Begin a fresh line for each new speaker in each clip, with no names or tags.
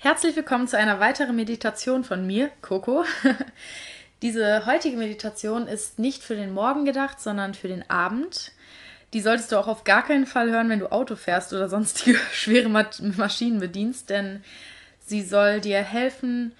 Herzlich willkommen zu einer weiteren Meditation von mir, Coco. Diese heutige Meditation ist nicht für den Morgen gedacht, sondern für den Abend. Die solltest du auch auf gar keinen Fall hören, wenn du Auto fährst oder sonstige schwere Maschinen bedienst, denn sie soll dir helfen,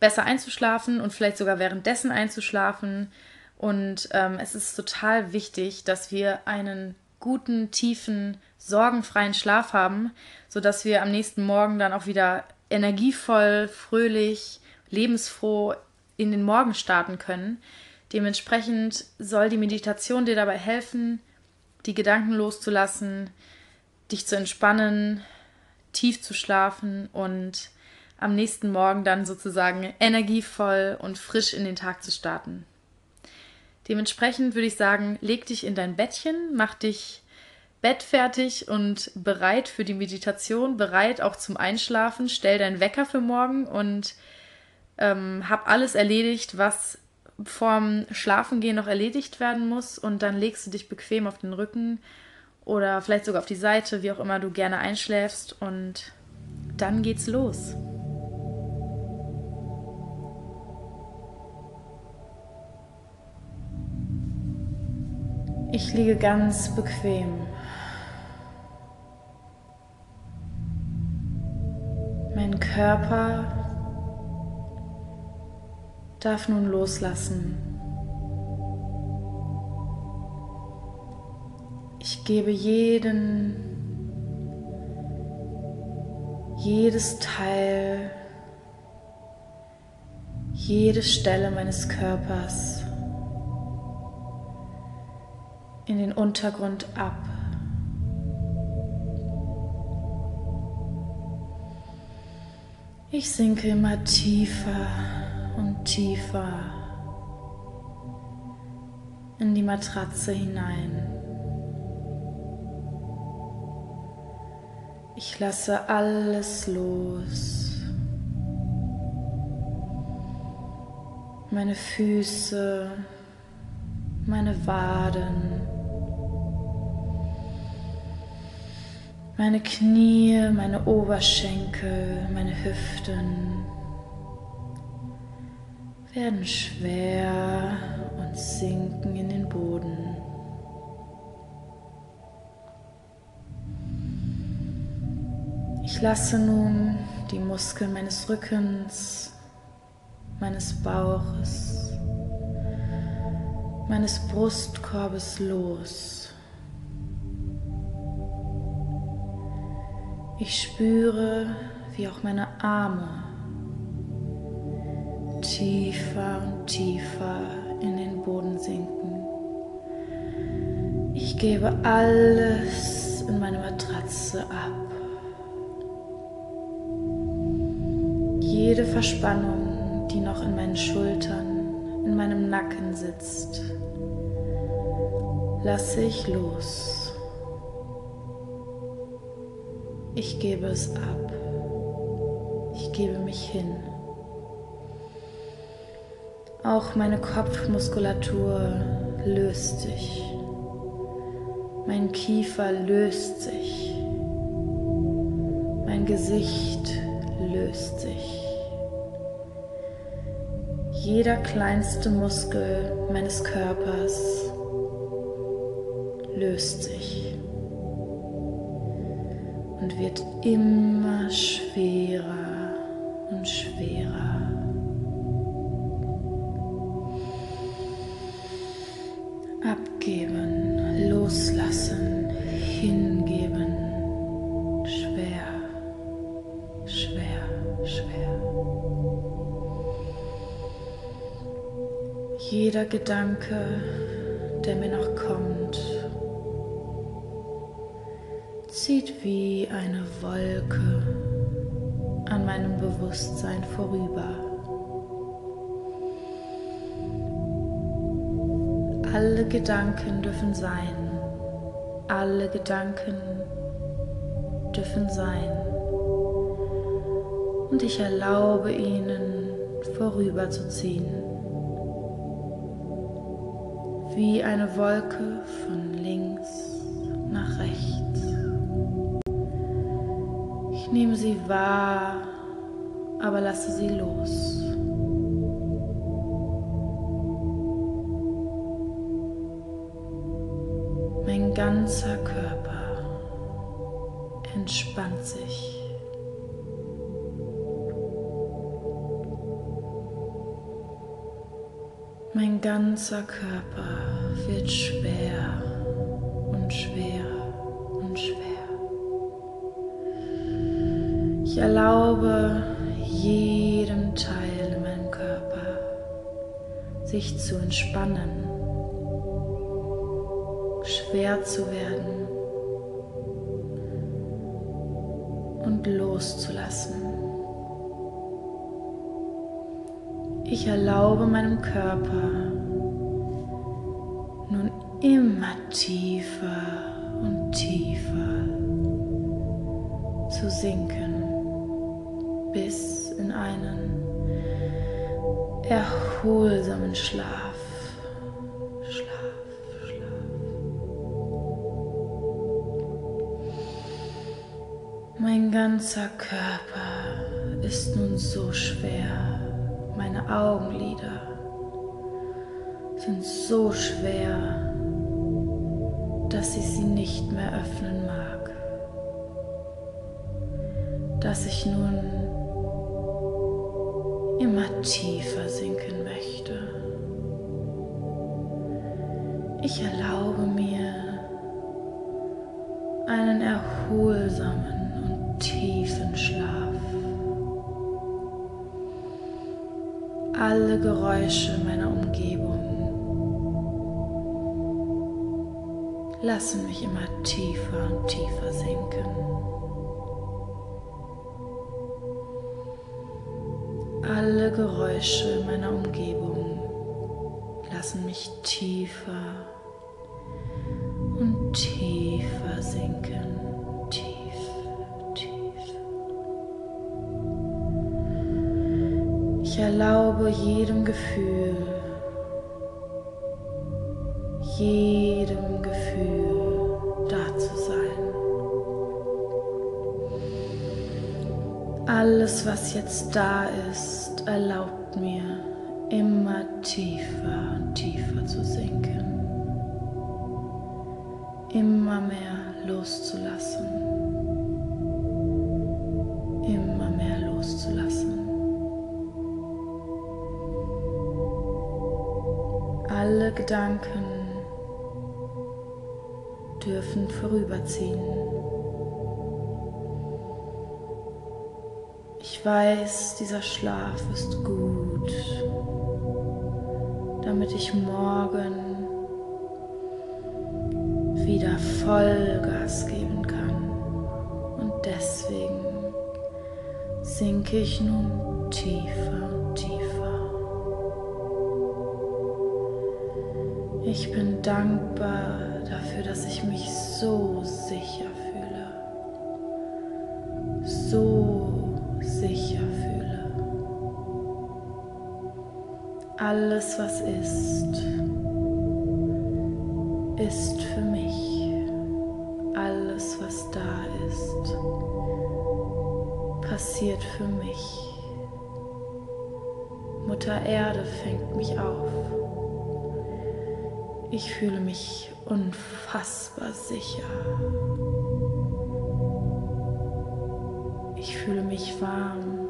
besser einzuschlafen und vielleicht sogar währenddessen einzuschlafen. Und ähm, es ist total wichtig, dass wir einen guten, tiefen, sorgenfreien Schlaf haben, sodass wir am nächsten Morgen dann auch wieder energievoll, fröhlich, lebensfroh in den Morgen starten können. Dementsprechend soll die Meditation dir dabei helfen, die Gedanken loszulassen, dich zu entspannen, tief zu schlafen und am nächsten Morgen dann sozusagen energievoll und frisch in den Tag zu starten. Dementsprechend würde ich sagen, leg dich in dein Bettchen, mach dich bettfertig und bereit für die Meditation, bereit auch zum Einschlafen. Stell deinen Wecker für morgen und ähm, hab alles erledigt, was vorm Schlafengehen noch erledigt werden muss. Und dann legst du dich bequem auf den Rücken oder vielleicht sogar auf die Seite, wie auch immer du gerne einschläfst. Und dann geht's los. Ich liege ganz bequem. Mein Körper darf nun loslassen. Ich gebe jeden, jedes Teil, jede Stelle meines Körpers in den Untergrund ab. Ich sinke immer tiefer und tiefer in die Matratze hinein. Ich lasse alles los. Meine Füße, meine Waden, Meine Knie, meine Oberschenkel, meine Hüften werden schwer und sinken in den Boden. Ich lasse nun die Muskeln meines Rückens, meines Bauches, meines Brustkorbes los. Ich spüre, wie auch meine Arme tiefer und tiefer in den Boden sinken. Ich gebe alles in meine Matratze ab. Jede Verspannung, die noch in meinen Schultern, in meinem Nacken sitzt, lasse ich los. Ich gebe es ab. Ich gebe mich hin. Auch meine Kopfmuskulatur löst sich. Mein Kiefer löst sich. Mein Gesicht löst sich. Jeder kleinste Muskel meines Körpers löst sich und wird immer schwerer und schwerer. Abgeben, loslassen, hingeben. Schwer, schwer, schwer. Jeder Gedanke, der mir noch kommt, zieht wie eine Wolke an meinem Bewusstsein vorüber. Alle Gedanken dürfen sein. Alle Gedanken dürfen sein. Und ich erlaube ihnen vorüberzuziehen. Wie eine Wolke von links nach rechts. Ich nehme sie wahr aber lasse sie los. Mein ganzer Körper entspannt sich. Mein ganzer Körper wird schwer und schwerer Ich erlaube jedem Teil in meinem Körper sich zu entspannen, schwer zu werden und loszulassen. Ich erlaube meinem Körper nun immer tiefer und tiefer zu sinken bis in einen erholsamen Schlaf. Schlaf, Schlaf. Mein ganzer Körper ist nun so schwer meine Augenlider sind so schwer, dass ich sie nicht mehr öffnen mag. Dass ich nun immer tiefer sinken möchte. Ich erlaube mir einen erholsamen und tiefen Schlaf. alle Geräusche meiner Umgebung lassen mich immer tiefer und tiefer sinken. Alle Geräusche meiner Umgebung lassen mich tiefer und tiefer sinken. Ich erlaube jedem Gefühl, jedem Gefühl da zu sein. Alles, was jetzt da ist, erlaubt mir immer tiefer und tiefer zu sinken, immer mehr loszulassen, immer mehr loszulassen. Alle Gedanken dürfen vorüberziehen. Ich weiß, dieser Schlaf ist gut, damit ich morgen wieder Vollgas geben kann. Und deswegen sinke ich nun tiefer und tiefer. Ich bin dankbar dafür, dass ich mich so sicher fühle. Alles, was ist, ist für mich. Alles, was da ist, passiert für mich. Mutter Erde fängt mich auf. Ich fühle mich unfassbar sicher. Ich fühle mich warm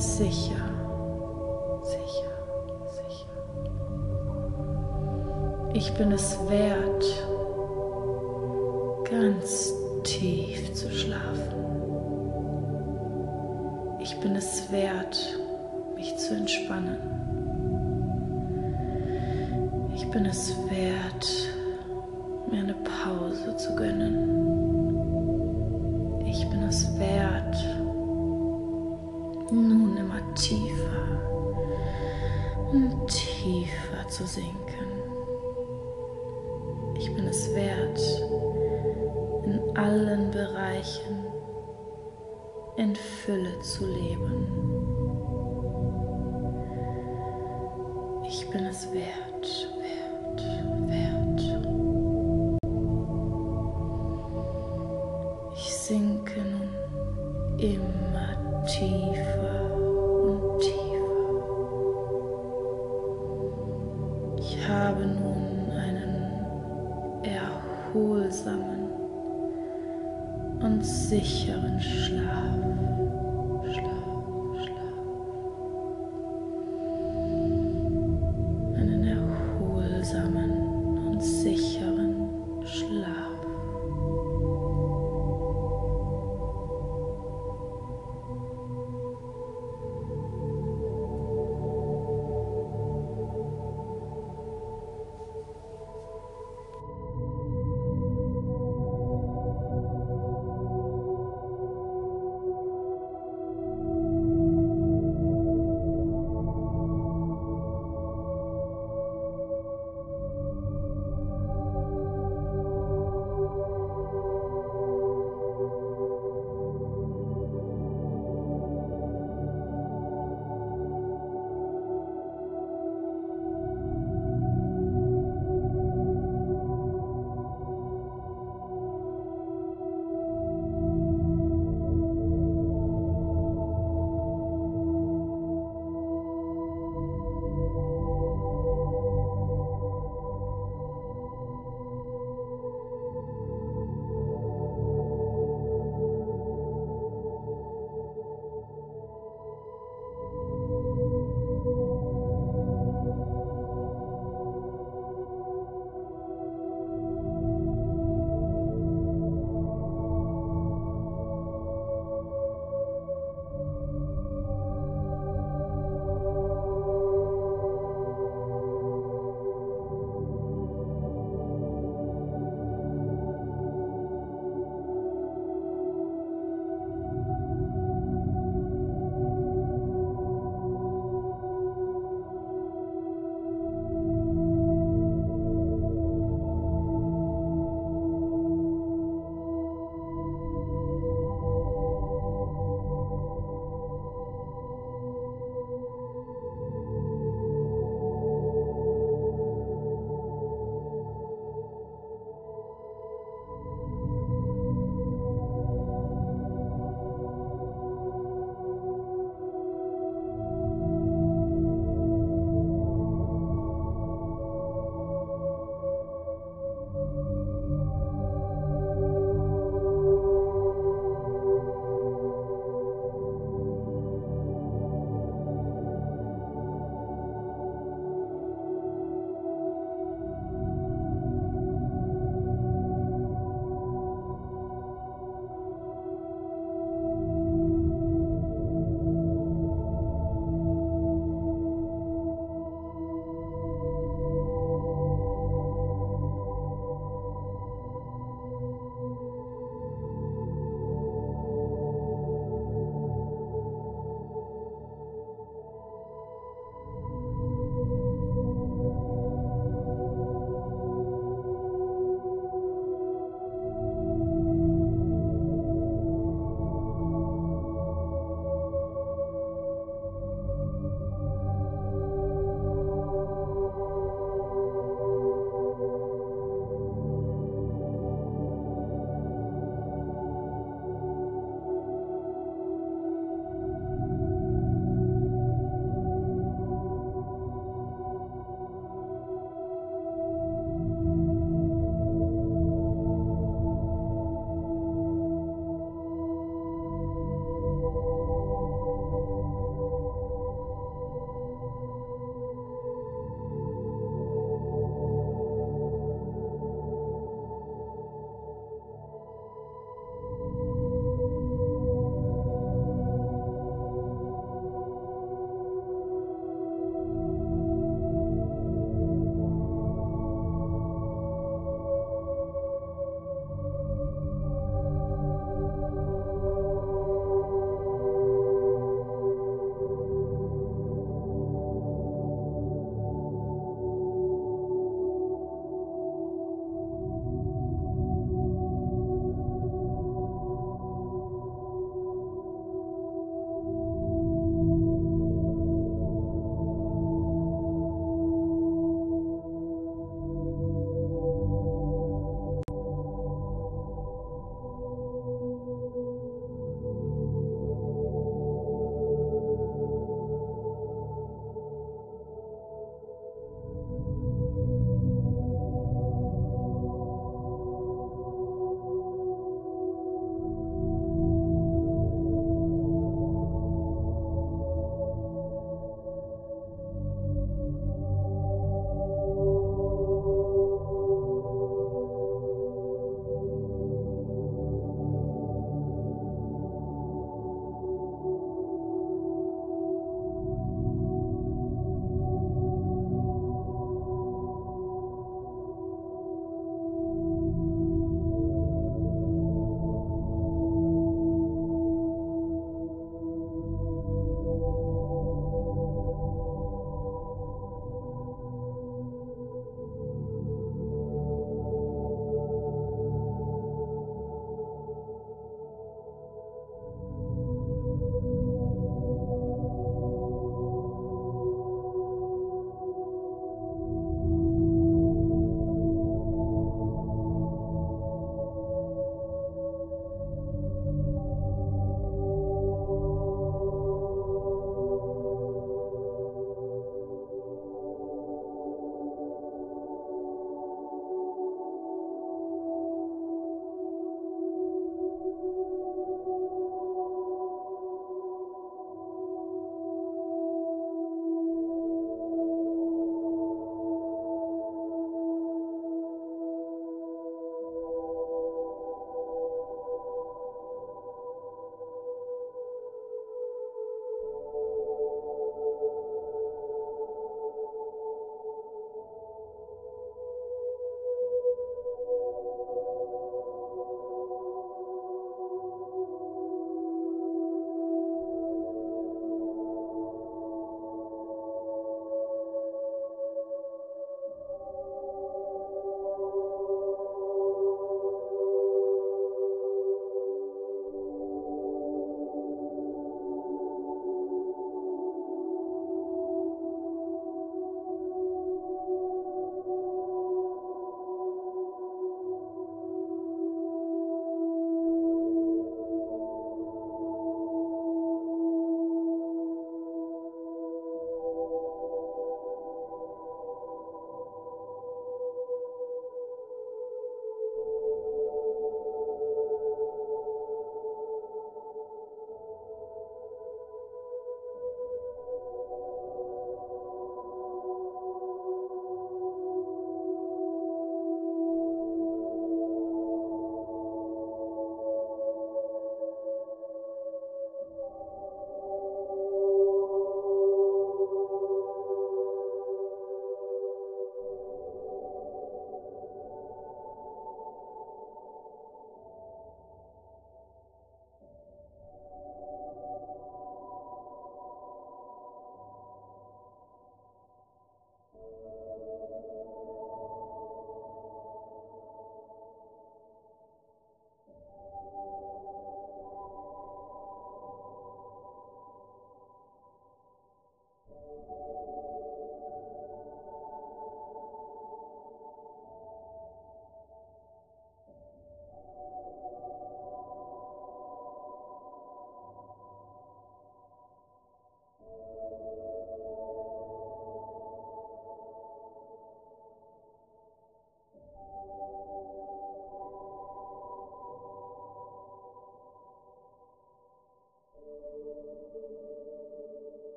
und sicher, sicher, sicher. Ich bin es wert, ganz tief zu schlafen. Ich bin es wert, mich zu entspannen. Ich bin es wert, mir eine Pause zu gönnen. Tiefer zu sinken. Ich bin es wert, in allen Bereichen in Fülle zu leben. Ich bin es wert.